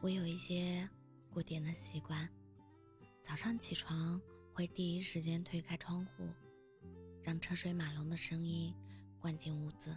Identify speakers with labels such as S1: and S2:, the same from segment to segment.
S1: 我有一些固定的习惯：早上起床会第一时间推开窗户，让车水马龙的声音灌进屋子；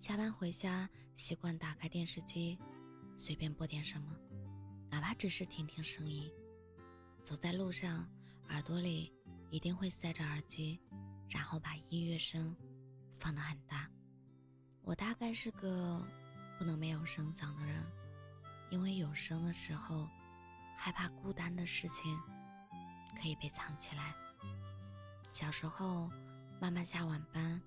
S1: 下班回家习惯打开电视机，随便播点什么，哪怕只是听听声音；走在路上，耳朵里一定会塞着耳机，然后把音乐声放得很大。我大概是个不能没有声响的人。因为有声的时候，害怕孤单的事情可以被藏起来。小时候，妈妈下晚班，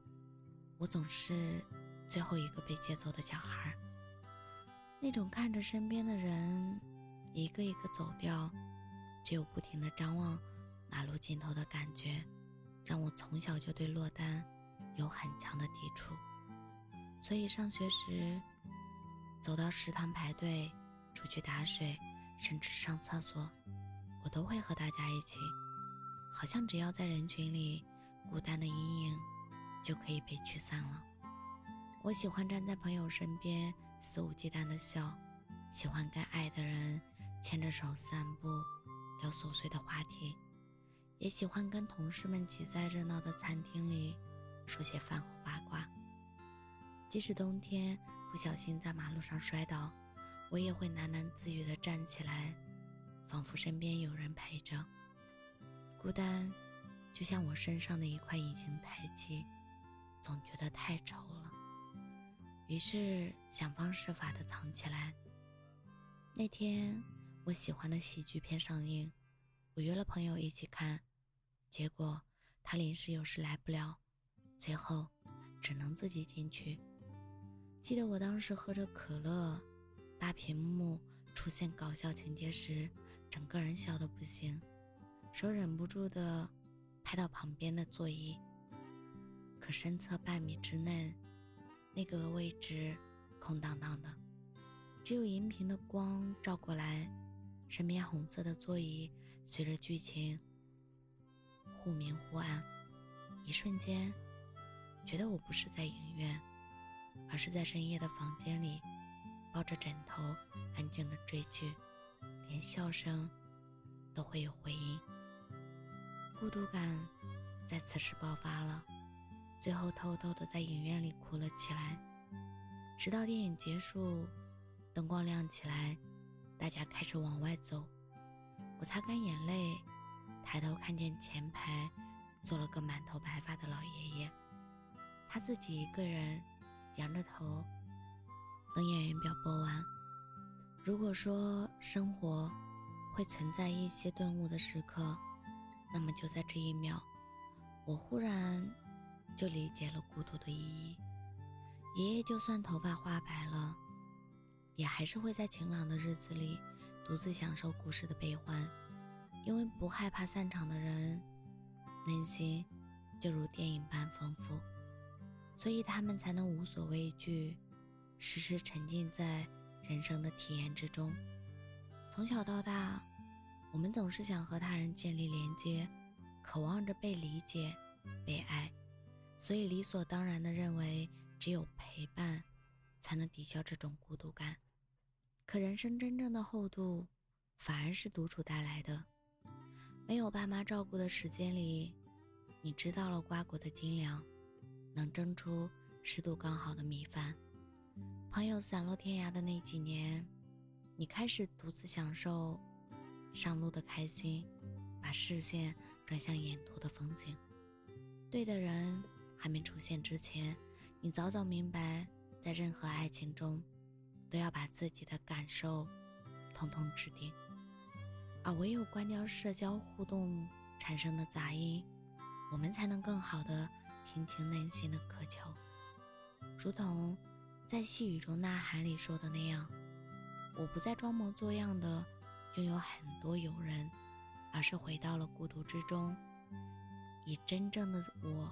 S1: 我总是最后一个被接走的小孩。那种看着身边的人一个一个走掉，只有不停的张望马路尽头的感觉，让我从小就对落单有很强的抵触。所以上学时，走到食堂排队。出去打水，甚至上厕所，我都会和大家一起。好像只要在人群里，孤单的阴影就可以被驱散了。我喜欢站在朋友身边，肆无忌惮的笑；喜欢跟爱的人牵着手散步，聊琐碎的话题；也喜欢跟同事们挤在热闹的餐厅里，说些饭后八卦。即使冬天不小心在马路上摔倒。我也会喃喃自语地站起来，仿佛身边有人陪着。孤单，就像我身上的一块隐形胎记，总觉得太丑了，于是想方设法地藏起来。那天，我喜欢的喜剧片上映，我约了朋友一起看，结果他临时有事来不了，最后只能自己进去。记得我当时喝着可乐。大屏幕出现搞笑情节时，整个人笑得不行，手忍不住的拍到旁边的座椅。可身侧半米之内，那个位置空荡荡的，只有荧屏的光照过来，身边红色的座椅随着剧情忽明忽暗。一瞬间，觉得我不是在影院，而是在深夜的房间里。抱着枕头，安静的追剧，连笑声都会有回音。孤独感在此时爆发了，最后偷偷的在影院里哭了起来。直到电影结束，灯光亮起来，大家开始往外走。我擦干眼泪，抬头看见前排坐了个满头白发的老爷爷，他自己一个人仰着头。等演员表播完，如果说生活会存在一些顿悟的时刻，那么就在这一秒，我忽然就理解了孤独的意义。爷爷就算头发花白了，也还是会在晴朗的日子里独自享受故事的悲欢，因为不害怕散场的人，内心就如电影般丰富，所以他们才能无所畏惧。时时沉浸在人生的体验之中。从小到大，我们总是想和他人建立连接，渴望着被理解、被爱，所以理所当然地认为只有陪伴才能抵消这种孤独感。可人生真正的厚度，反而是独处带来的。没有爸妈照顾的时间里，你知道了瓜果的精良，能蒸出湿度刚好的米饭。朋友散落天涯的那几年，你开始独自享受上路的开心，把视线转向沿途的风景。对的人还没出现之前，你早早明白，在任何爱情中，都要把自己的感受统统指定，而唯有关掉社交互动产生的杂音，我们才能更好的听清内心的渴求，如同。在细雨中呐喊里说的那样，我不再装模作样的拥有很多友人，而是回到了孤独之中，以真正的我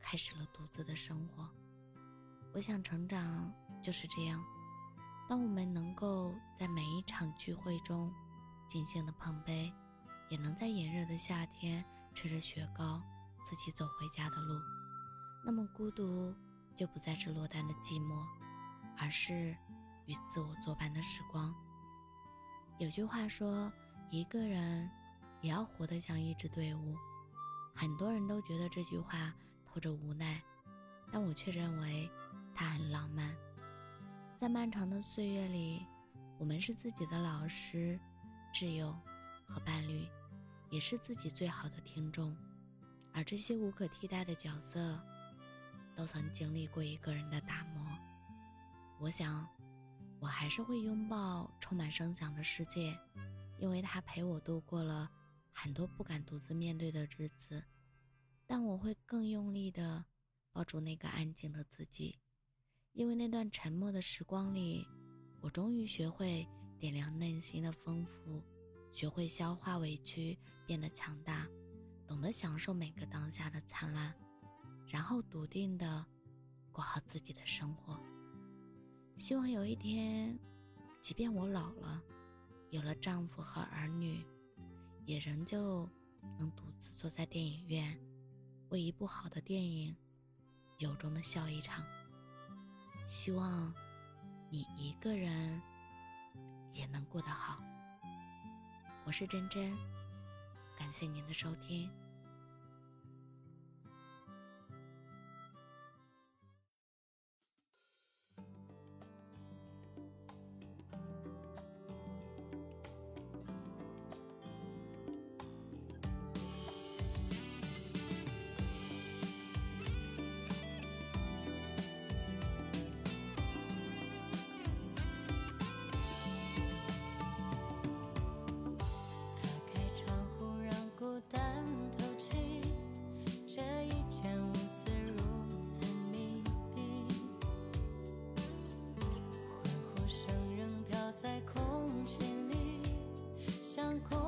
S1: 开始了独自的生活。我想成长就是这样，当我们能够在每一场聚会中尽兴的碰杯，也能在炎热的夏天吃着雪糕自己走回家的路，那么孤独就不再是落单的寂寞。而是与自我作伴的时光。有句话说，一个人也要活得像一支队伍。很多人都觉得这句话透着无奈，但我却认为它很浪漫。在漫长的岁月里，我们是自己的老师、挚友和伴侣，也是自己最好的听众。而这些无可替代的角色，都曾经历过一个人的打磨。我想。我还是会拥抱充满声响的世界，因为它陪我度过了很多不敢独自面对的日子。但我会更用力地抱住那个安静的自己，因为那段沉默的时光里，我终于学会点亮内心的丰富，学会消化委屈，变得强大，懂得享受每个当下的灿烂，然后笃定地过好自己的生活。希望有一天，即便我老了，有了丈夫和儿女，也仍旧能独自坐在电影院，为一部好的电影由衷的笑一场。希望你一个人也能过得好。我是真真，感谢您的收听。
S2: and.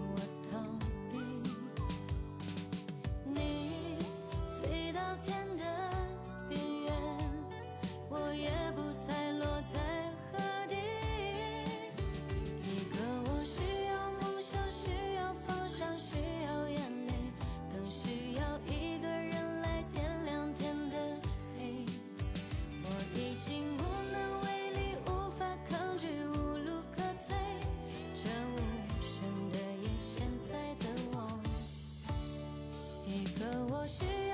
S2: 我是